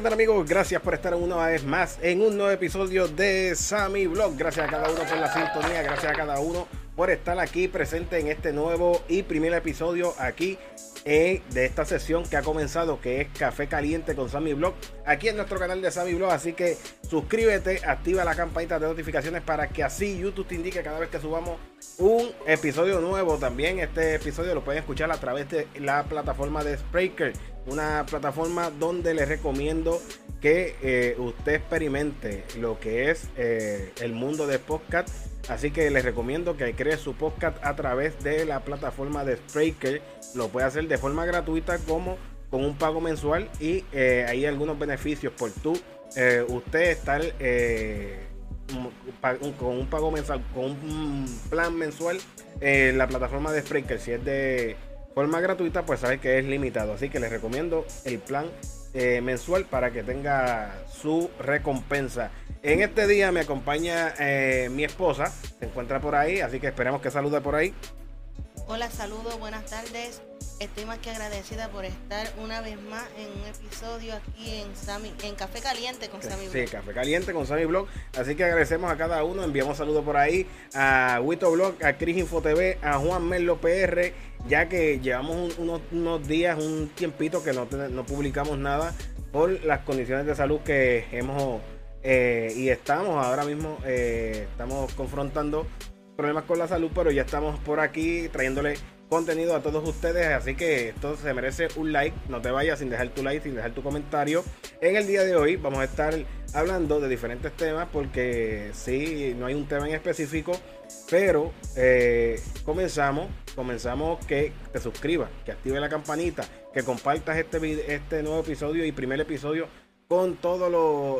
¿qué tal amigos? Gracias por estar una vez más en un nuevo episodio de Sammy Vlog. Gracias a cada uno por la sintonía, gracias a cada uno por estar aquí presente en este nuevo y primer episodio aquí eh, de esta sesión que ha comenzado, que es Café Caliente con Sammy Blog, aquí en nuestro canal de Sammy Blog. Así que suscríbete, activa la campanita de notificaciones para que así YouTube te indique cada vez que subamos un episodio nuevo. También este episodio lo pueden escuchar a través de la plataforma de Spreaker, una plataforma donde les recomiendo que eh, usted experimente lo que es eh, el mundo de podcast. Así que les recomiendo que cree su podcast a través de la plataforma de Spreaker lo puede hacer de forma gratuita como con un pago mensual y eh, hay algunos beneficios por tú usted estar con un pago mensual, con un plan mensual en la plataforma de Spreaker. Si es de forma gratuita, pues sabe que es limitado. Así que les recomiendo el plan mensual para que tenga su recompensa. En este día me acompaña mi esposa, se encuentra por ahí, así que esperemos que salude por ahí. Hola, saludos, buenas tardes. Estoy más que agradecida por estar una vez más en un episodio aquí en Sammy, en Café Caliente con Sammy Blog. Sí, Café Caliente con Sammy Blog. Así que agradecemos a cada uno. Enviamos saludos por ahí a Wito Blog, a Cris Info TV, a Juan Merlo PR, ya que llevamos unos, días, un tiempito que no, no publicamos nada por las condiciones de salud que hemos eh, y estamos ahora mismo eh, estamos confrontando problemas con la salud, pero ya estamos por aquí trayéndole contenido a todos ustedes. Así que esto se merece un like. No te vayas sin dejar tu like, sin dejar tu comentario. En el día de hoy vamos a estar hablando de diferentes temas porque sí, no hay un tema en específico. Pero eh, comenzamos, comenzamos que te suscribas, que active la campanita, que compartas este, este nuevo episodio y primer episodio con todos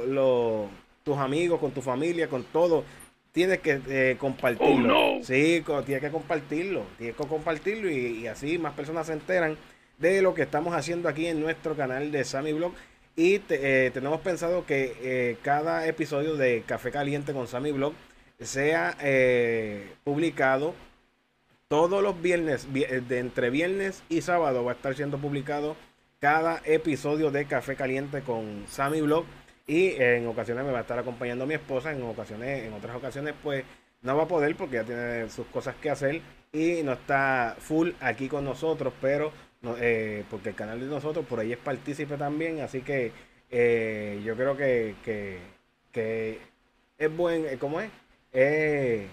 los tus amigos, con tu familia, con todo tienes que eh, compartirlo. Oh, sí, tienes que compartirlo. Tienes que compartirlo y, así más personas se enteran de lo que estamos haciendo aquí en nuestro canal de Sammy Blog. Y eh, tenemos pensado que eh, cada episodio de Café Caliente con Sammy Blog sea publicado todos los viernes, de entre viernes y sábado va a estar siendo publicado cada episodio de Café Caliente con Sammy Blog. Y en ocasiones me va a estar acompañando mi esposa, en ocasiones, en otras ocasiones, pues no va a poder porque ya tiene sus cosas que hacer y no está full aquí con nosotros, pero eh, porque el canal de nosotros por ahí es partícipe también, así que eh, yo creo que, que, es buen, eh, ¿cómo es? es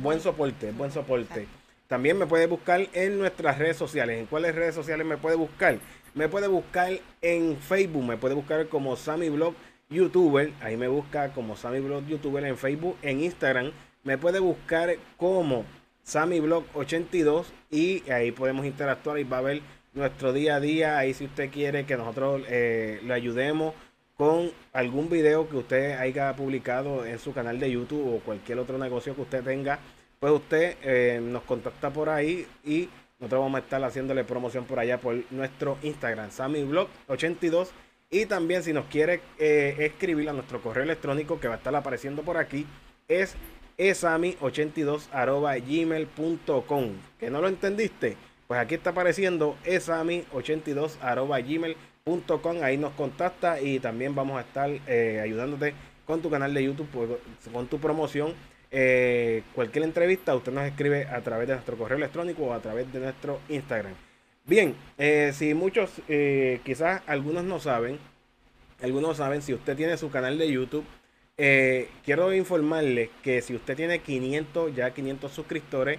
buen soporte, es buen soporte. También me puede buscar en nuestras redes sociales. ¿En cuáles redes sociales me puede buscar? Me puede buscar en Facebook, me puede buscar como Sammy Blog YouTuber. Ahí me busca como Sammy Blog YouTuber en Facebook. En Instagram me puede buscar como Sammy Blog 82 y ahí podemos interactuar y va a ver nuestro día a día. Ahí si usted quiere que nosotros eh, le ayudemos con algún video que usted haya publicado en su canal de YouTube o cualquier otro negocio que usted tenga, pues usted eh, nos contacta por ahí y nosotros vamos a estar haciéndole promoción por allá por nuestro Instagram, SammyBlog82. Y también si nos quiere eh, escribir a nuestro correo electrónico que va a estar apareciendo por aquí, es esami82.gmail.com. ¿Que no lo entendiste? Pues aquí está apareciendo esami82.gmail.com. Ahí nos contacta y también vamos a estar eh, ayudándote con tu canal de YouTube, pues, con tu promoción eh, cualquier entrevista, usted nos escribe a través de nuestro correo electrónico o a través de nuestro Instagram. Bien, eh, si muchos, eh, quizás algunos no saben, algunos saben, si usted tiene su canal de YouTube, quiero informarle que si usted tiene 500, ya 500 suscriptores,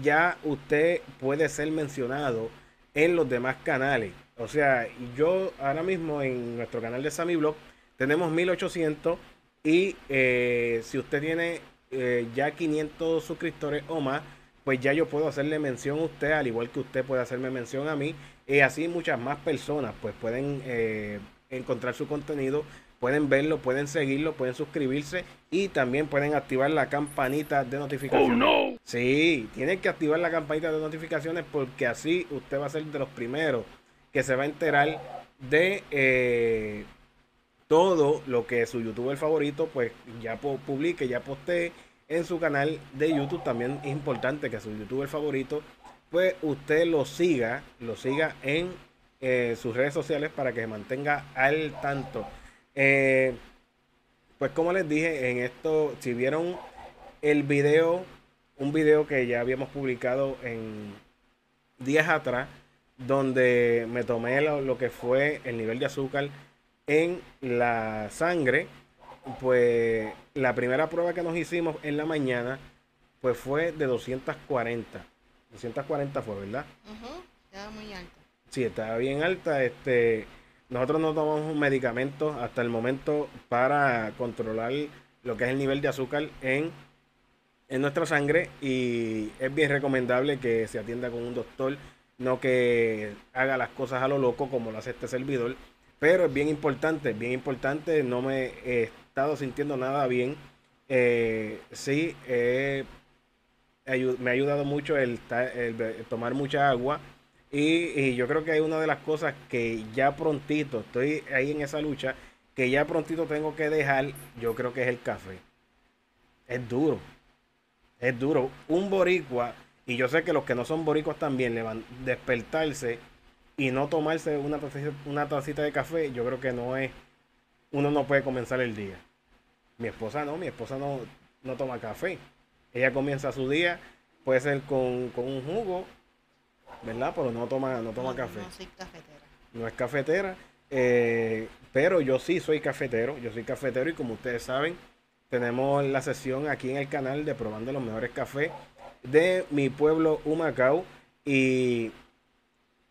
ya usted puede ser mencionado en los demás canales. O sea, yo ahora mismo en nuestro canal de Sammy Blog tenemos 1800 y si usted tiene eh, ya 500 suscriptores o más, pues ya yo puedo hacerle mención a usted, al igual que usted puede hacerme mención a mí. Y así muchas más personas pues pueden eh, encontrar su contenido, pueden verlo, pueden seguirlo, pueden suscribirse y también pueden activar la campanita de notificaciones. Oh, no. Sí, tienen que activar la campanita de notificaciones porque así usted va a ser de los primeros que se va a enterar de eh, todo lo que su youtuber favorito pues ya publique, ya postee en su canal de YouTube. También es importante que su youtuber favorito pues usted lo siga, lo siga en eh, sus redes sociales para que se mantenga al tanto. Eh, pues como les dije, en esto, si vieron el video, un video que ya habíamos publicado en días atrás, donde me tomé lo, que fue el nivel de azúcar en la sangre, pues la primera prueba que nos hicimos en la mañana, pues fue de 240. 240 fue, ¿verdad? Estaba muy alta. Sí, estaba bien alta. Este, nosotros no tomamos medicamentos hasta el momento para controlar lo que es el nivel de azúcar en, en nuestra sangre y es bien recomendable que se atienda con un doctor, no que haga las cosas a lo loco como lo hace este servidor. Pero es bien importante, bien importante, no me he estado sintiendo nada bien. Eh, sí, eh, me ha ayudado mucho el, tomar mucha agua. Y, yo creo que hay una de las cosas que ya prontito, estoy ahí en esa lucha, que ya prontito tengo que dejar, yo creo que es el café. Es duro. Es duro. Un boricua, y yo sé que los que no son boricuas también le van a despertarse y no tomarse una tacita, una tacita de café, yo creo que no es, uno no puede comenzar el día. Mi esposa no, mi esposa no, no toma café. Ella comienza su día, puede ser con, un jugo, ¿verdad? Pero no toma, no toma café. No soy cafetera. No es cafetera, eh, pero yo sí soy cafetero, yo soy cafetero y como ustedes saben, tenemos la sesión aquí en el canal de probando los mejores cafés de mi pueblo Humacao y,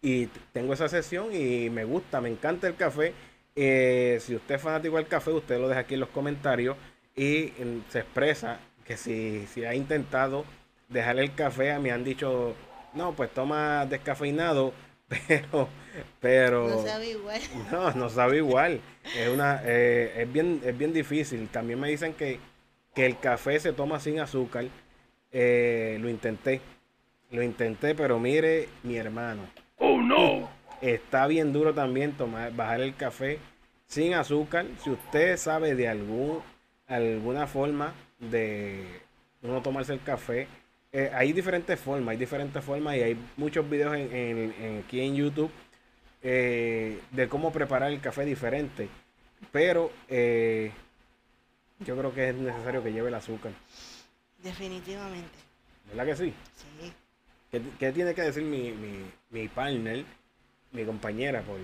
y tengo esa sesión y me gusta, me encanta el café. Eh, si usted es fanático del café, usted lo deja aquí en los comentarios y mm, se expresa que si, si ha intentado dejar el café, me han dicho, no, pues toma descafeinado, pero, pero... No sabe igual. No, no sabe igual. Es, una, eh, es, bien, es bien difícil. También me dicen que, que el café se toma sin azúcar. Eh, lo intenté. Lo intenté, pero mire, mi hermano. Oh, no. Está bien duro también tomar, bajar el café sin azúcar. Si usted sabe de algún, alguna forma de uno tomarse el café. Eh, hay diferentes formas, hay diferentes formas y hay muchos videos en, aquí en YouTube eh, de cómo preparar el café diferente. Pero eh, yo creo que es necesario que lleve el azúcar. Definitivamente. ¿Verdad que sí? Sí. ¿Qué, tiene que decir mi, mi, mi, partner, mi compañera, por,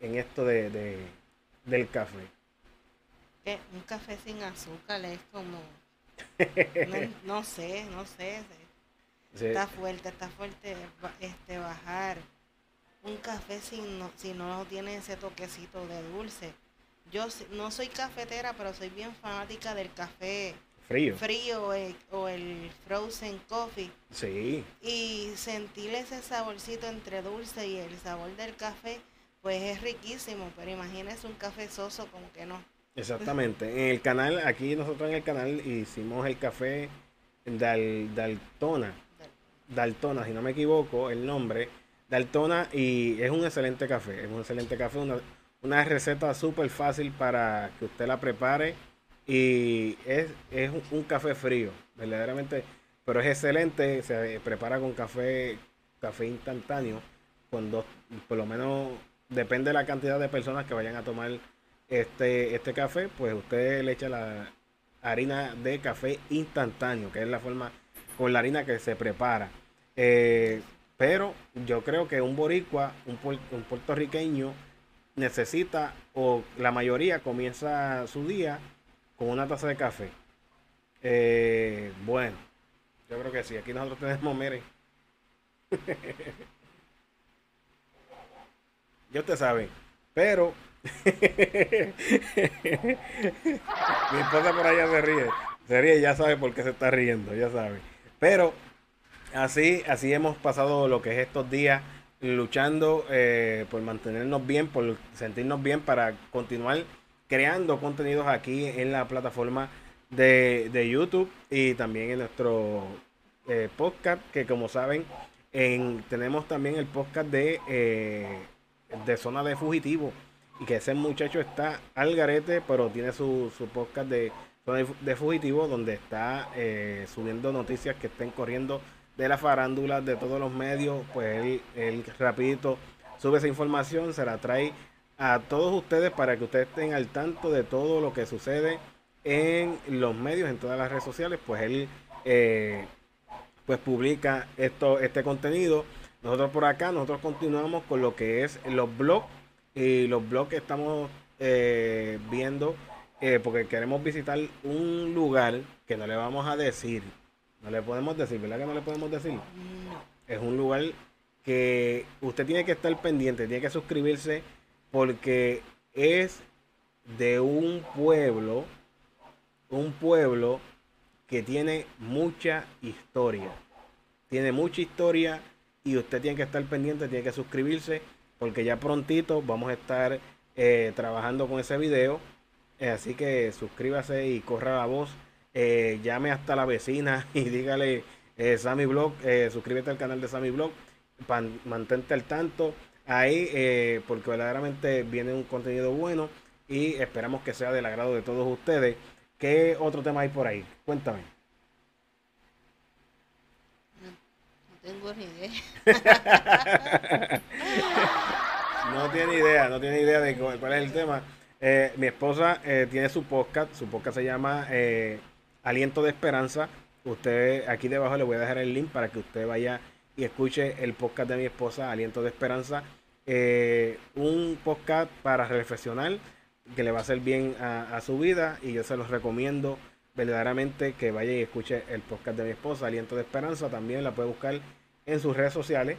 en esto de, del café? un café sin azúcar es como no, sé, no sé. Está fuerte, está fuerte este bajar un café si no, si no tiene ese toquecito de dulce. Yo no soy cafetera, pero soy bien fanática del café frío, frío eh, o el frozen coffee. Sí. Y sentir ese saborcito entre dulce y el sabor del café, pues es riquísimo. Pero imagínese un café soso como que no. Exactamente. En el canal, aquí nosotros en el canal hicimos el café Dal, Daltona. Daltona, si no me equivoco, el nombre. Daltona y es un excelente café. Es un excelente café, una, una receta súper fácil para que usted la prepare. Y es, es un café frío, verdaderamente. Pero es excelente, se prepara con café, café instantáneo. Con dos, por lo menos depende de la cantidad de personas que vayan a tomar este, este café, pues usted le echa la harina de café instantáneo, que es la forma con la harina que se prepara. Eh, pero yo creo que un boricua, un, un, puertorriqueño, necesita, o la mayoría comienza su día con una taza de café. Eh, bueno, yo creo que sí. Aquí nosotros tenemos, miren. yo te sabe. Pero Mi esposa por allá se ríe. Se ríe, ya sabe por qué se está riendo, ya sabe. Pero así, así hemos pasado lo que es estos días luchando eh, por mantenernos bien, por sentirnos bien para continuar creando contenidos aquí en la plataforma de, YouTube y también en nuestro eh, podcast, que como saben, en, tenemos también el podcast de, eh, de Zona de Fugitivo y que ese muchacho está al garete, pero tiene su, su podcast de, de fugitivo donde está eh, subiendo noticias que estén corriendo de la farándula, de todos los medios, pues él, él rapidito sube esa información, se la trae a todos ustedes para que ustedes estén al tanto de todo lo que sucede en los medios, en todas las redes sociales, pues él eh, pues publica esto, este contenido. Nosotros por acá, nosotros continuamos con lo que es los blogs y los blogs que estamos eh, viendo eh, porque queremos visitar un lugar que no le vamos a decir. No le podemos decir, ¿verdad que no le podemos decir? No. Es un lugar que usted tiene que estar pendiente, tiene que suscribirse porque es de un pueblo, un pueblo que tiene mucha historia. Tiene mucha historia y usted tiene que estar pendiente, tiene que suscribirse porque ya prontito vamos a estar eh, trabajando con ese video. Eh, así que suscríbase y corra la voz. Eh, llame hasta la vecina y dígale Sammy Blog, suscríbete al canal de Sammy Blog, mantente al tanto ahí porque verdaderamente viene un contenido bueno y esperamos que sea del agrado de todos ustedes. ¿Qué otro tema hay por ahí? Cuéntame. No, tengo ni idea. no tiene idea, no tiene idea de cuál es el tema. Eh, mi esposa eh, tiene su podcast, su podcast se llama eh, Aliento de Esperanza. Usted aquí debajo le voy a dejar el link para que usted vaya y escuche el podcast de mi esposa, Aliento de Esperanza. un podcast para reflexionar que le va a hacer bien a, su vida y yo se los recomiendo verdaderamente que vaya y escuche el podcast de mi esposa, Aliento de Esperanza. También la puede buscar en sus redes sociales.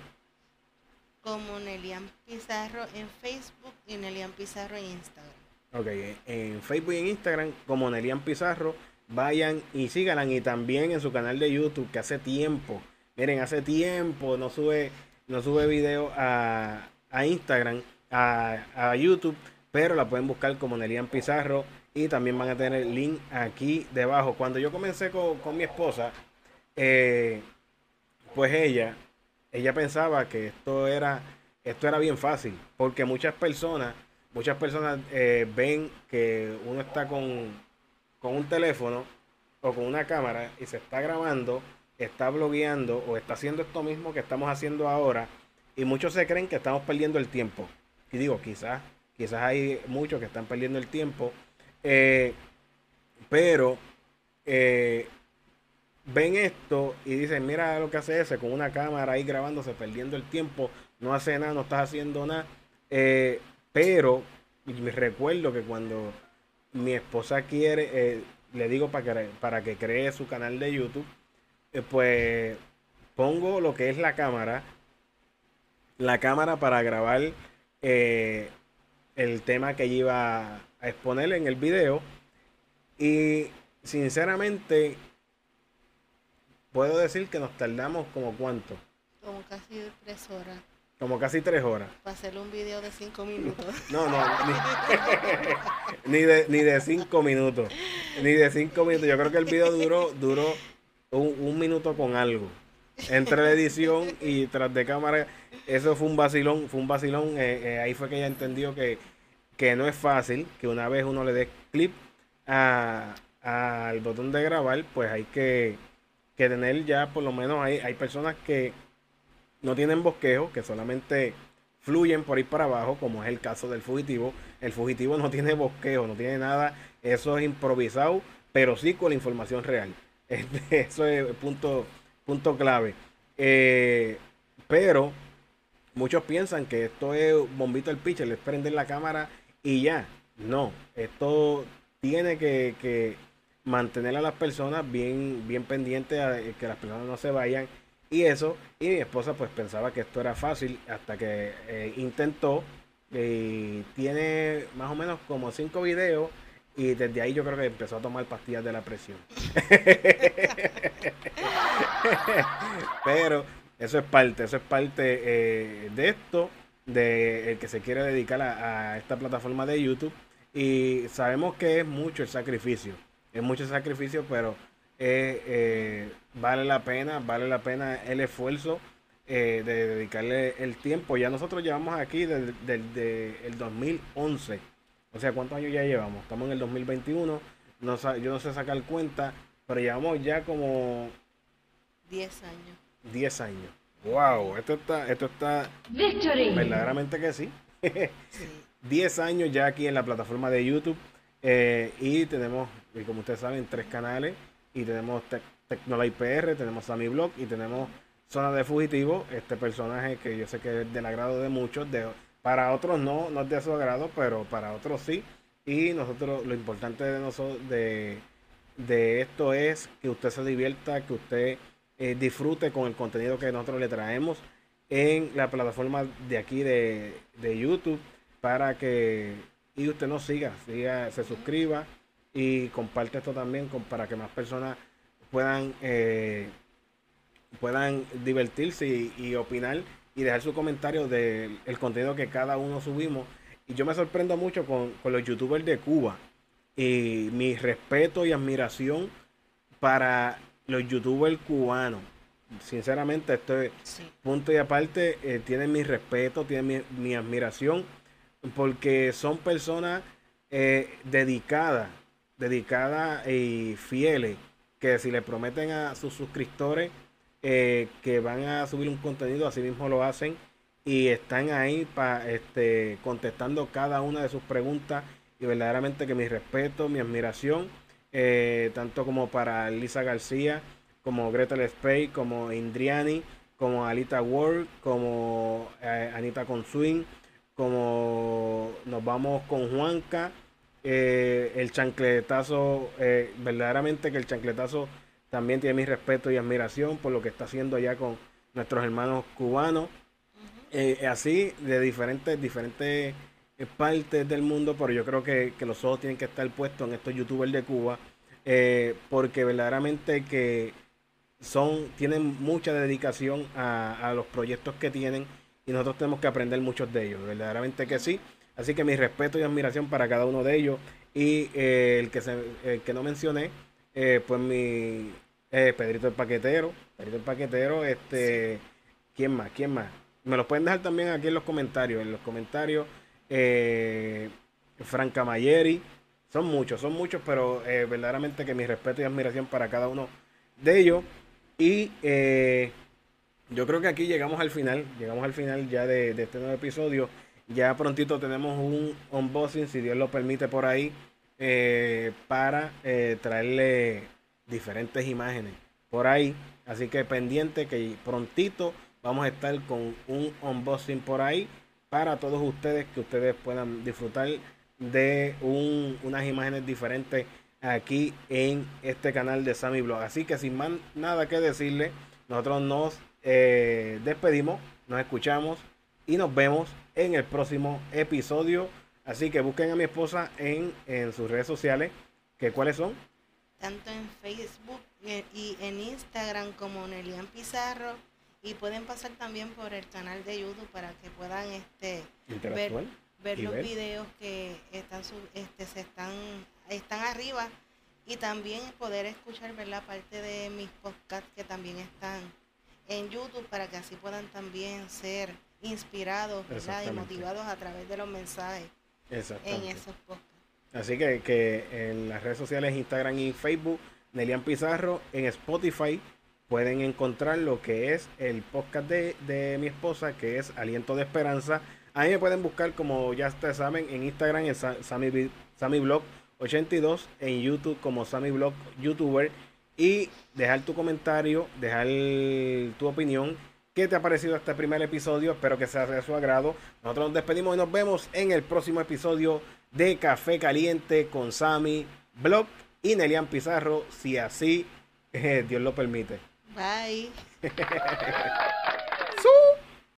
Como Nelian Pizarro en Facebook y Nelian Pizarro en Instagram. Ok, en Facebook y en Instagram como Nelian Pizarro. Vayan y síganla y también en su canal de YouTube que hace tiempo, miren, hace tiempo no sube, no sube video a, Instagram, a, a YouTube pero la pueden buscar como Nelian Pizarro y también van a tener el link aquí debajo. Cuando yo comencé con, mi esposa, eh, pues ella, ella pensaba que esto era, esto era bien fácil, porque muchas personas, muchas personas eh, ven que uno está con, con un teléfono o con una cámara y se está grabando, está blogueando o está haciendo esto mismo que estamos haciendo ahora y muchos se creen que estamos perdiendo el tiempo. Y digo, quizás Quizás hay muchos que están perdiendo el tiempo. Eh, pero eh, ven esto y dicen, mira lo que hace ese con una cámara ahí grabándose, perdiendo el tiempo, no hace nada, no estás haciendo nada. Eh, pero me recuerdo que cuando mi esposa quiere, le digo para que, para que cree su canal de YouTube, pues pongo lo que es la cámara, la cámara para grabar el tema que iba a exponer en el video. Y sinceramente, puedo decir que nos tardamos como cuánto. Como casi tres horas. Como casi tres horas. Para hacer un video de cinco minutos. No, no, ni, de, ni de cinco minutos. Ni de cinco minutos. Yo creo que el video duró, duró un minuto con algo entre la edición y tras de cámara, eso fue un vacilón, fue un vacilón. Eh, eh, ahí fue que ella entendió que, no es fácil, que una vez uno le dé clip al botón de grabar, pues hay que, tener ya, por lo menos hay, hay personas que no tienen bosquejo, que solamente fluyen por ir para abajo, como es el caso del fugitivo. El fugitivo no tiene bosquejo, no tiene nada, eso es improvisado, pero sí con la información real. Eso es punto punto clave. Eh, pero muchos piensan que esto es bombito el pitcher, les prenden la cámara y ya. No, esto tiene que, mantener a las personas bien, bien pendientes a que las personas no se vayan y eso. Y mi esposa pues pensaba que esto era fácil hasta que eh, intentó. y tiene más o menos como cinco videos y desde ahí yo creo que empezó a tomar pastillas de la presión. Pero eso es parte, eso es parte eh, de esto, de el que se quiere dedicar a, esta plataforma de YouTube. Y sabemos que es mucho el sacrificio, es mucho sacrificio, pero eh, vale la pena, vale la pena el esfuerzo eh, de dedicarle el tiempo. Ya nosotros llevamos aquí desde el 2011 o sea, ¿cuántos años ya llevamos? Estamos en el 2021. No, yo no sé sacar cuenta, pero llevamos ya como... 10 años. 10 años. Wow, esto está, esto está verdaderamente que sí. 10 años ya aquí en la plataforma de YouTube eh, y tenemos, y como ustedes saben, tres canales y tenemos Tec PR, tenemos Sammy Blog y tenemos Zona de Fugitivo, este personaje que yo sé que es del agrado de muchos, de, para otros no, no es de su agrado, pero para otros sí. Y nosotros, lo importante de nosotros, de, de esto es que usted se divierta, que usted eh, disfrute con el contenido que nosotros le traemos en la plataforma de aquí de, YouTube para que y usted nos siga, siga, se suscriba y comparte esto también para que más personas puedan eh, puedan divertirse y, opinar y dejar su comentario del contenido que cada uno subimos. Y yo me sorprendo mucho con, con los youtubers de Cuba. Y mi respeto y admiración para los youtubers cubanos. Sinceramente, este punto y aparte, eh, tienen mi respeto, tienen mi, admiración, porque son personas eh, dedicadas, dedicadas y fieles, que si le prometen a sus suscriptores eh, que van a subir un contenido, así mismo lo hacen y están ahí para este, contestando cada una de sus preguntas y verdaderamente que mi respeto, mi admiración, eh, tanto como para Lisa García, como Gretel Spey, como Indriani, como Alita Ward, como eh, Anita Conswing, como nos vamos con Juanca, el chancletazo, verdaderamente que el chancletazo también tiene mi respeto y admiración por lo que está haciendo allá con nuestros hermanos cubanos. Eh, así, de diferentes, diferentes eh, partes del mundo, pero yo creo que, los ojos tienen que estar puestos en estos youtubers de Cuba, eh, porque verdaderamente que son, tienen mucha dedicación a, los proyectos que tienen y nosotros tenemos que aprender muchos de ellos, verdaderamente que sí. Así que mi respeto y admiración para cada uno de ellos. Y el, que se, el que no mencioné, pues mi, eh, Pedrito el Paquetero. Pedrito el Paquetero, este. ¿Quién más? ¿Quién más? Me los pueden dejar también aquí en los comentarios. En los comentarios. Eh, Franca Mayeri. Son muchos, son muchos, pero eh, verdaderamente que mi respeto y admiración para cada uno de ellos. Y eh, yo creo que aquí llegamos al final. Llegamos al final ya de, este nuevo episodio. Ya prontito tenemos un unboxing, si Dios lo permite, por ahí. para traerle diferentes imágenes por ahí. Así que pendiente que prontito vamos a estar con un unboxing por ahí para todos ustedes que ustedes puedan disfrutar de unas imágenes diferentes aquí en este canal de Sammy Blog. Así que sin más nada que decirle, nosotros nos eh, despedimos, nos escuchamos y nos vemos en el próximo episodio. Así que busquen a mi esposa en, en sus redes sociales, que cuáles son tanto en Facebook y en Instagram como Nelian Pizarro. Y pueden pasar también por el canal de YouTube para que puedan este ver, ver los videos que están este se están están arriba. Y también poder escuchar ver la parte de mis podcasts que también están en YouTube para que así puedan también ser inspirados y motivados a través de los mensajes en esos podcasts. Así que, que en las redes sociales, Instagram y Facebook, Nelian Pizarro, en Spotify pueden encontrar lo que es el podcast de, mi esposa, que es Aliento de Esperanza. Ahí me pueden buscar, como ya ustedes saben, en Instagram, en Sammy, Sammy Blog 82, en YouTube como Sammy Blog YouTuber. Y dejar tu comentario, dejar tu opinión. ¿Qué te ha parecido este primer episodio? Espero que sea de su agrado. Nosotros nos despedimos y nos vemos en el próximo episodio de Café Caliente con Sammy Blog y Nelian Pizarro, si así eh, Dios lo permite. Bye.